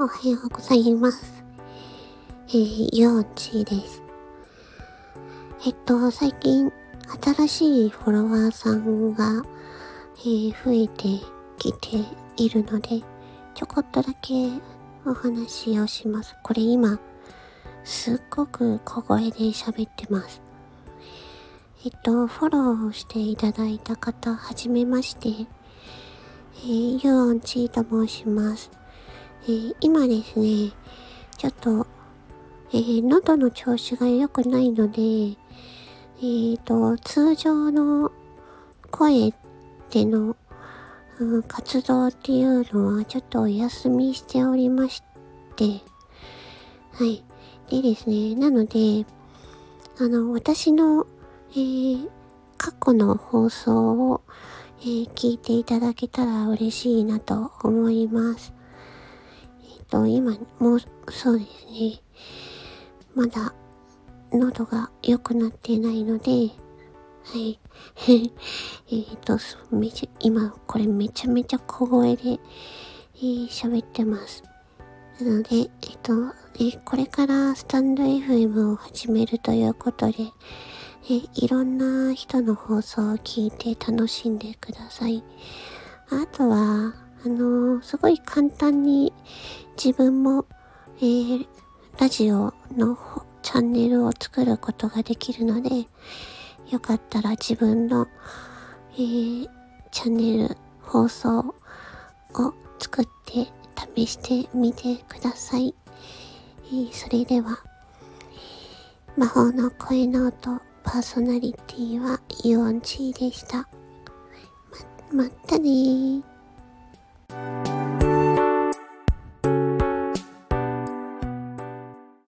おはようございます。えー、ユオンチーです。えっと、最近、新しいフォロワーさんが、えー増えてきているので、ちょこっとだけお話をします。これ今、すっごく小声で喋ってます。えっと、フォローしていただいた方、はじめまして。えー、ユオンチーと申します。えー今ですね、ちょっと、えー喉の調子が良くないので、えーと、通常の声での、うん活動っていうのはちょっとお休みしておりまして、はい。でですね、なので、あの、私の、えー過去の放送を、えー聞いていただけたら嬉しいなと思います。と、今、もう、そうですね。まだ、喉が良くなってないので、はい。えっと、めちゃ、今、これめちゃめちゃ小声で、えー喋ってます。なので、えっと、えーこれからスタンド FM を始めるということで、えいろんな人の放送を聞いて楽しんでください。あとは、あのーすごい簡単に自分も、えーラジオのチャンネルを作ることができるので、よかったら自分の、えーチャンネル放送を作って試してみてください。えーそれでは、魔法の声の音パーソナリティはユオンチーでした。ま、まったねー。you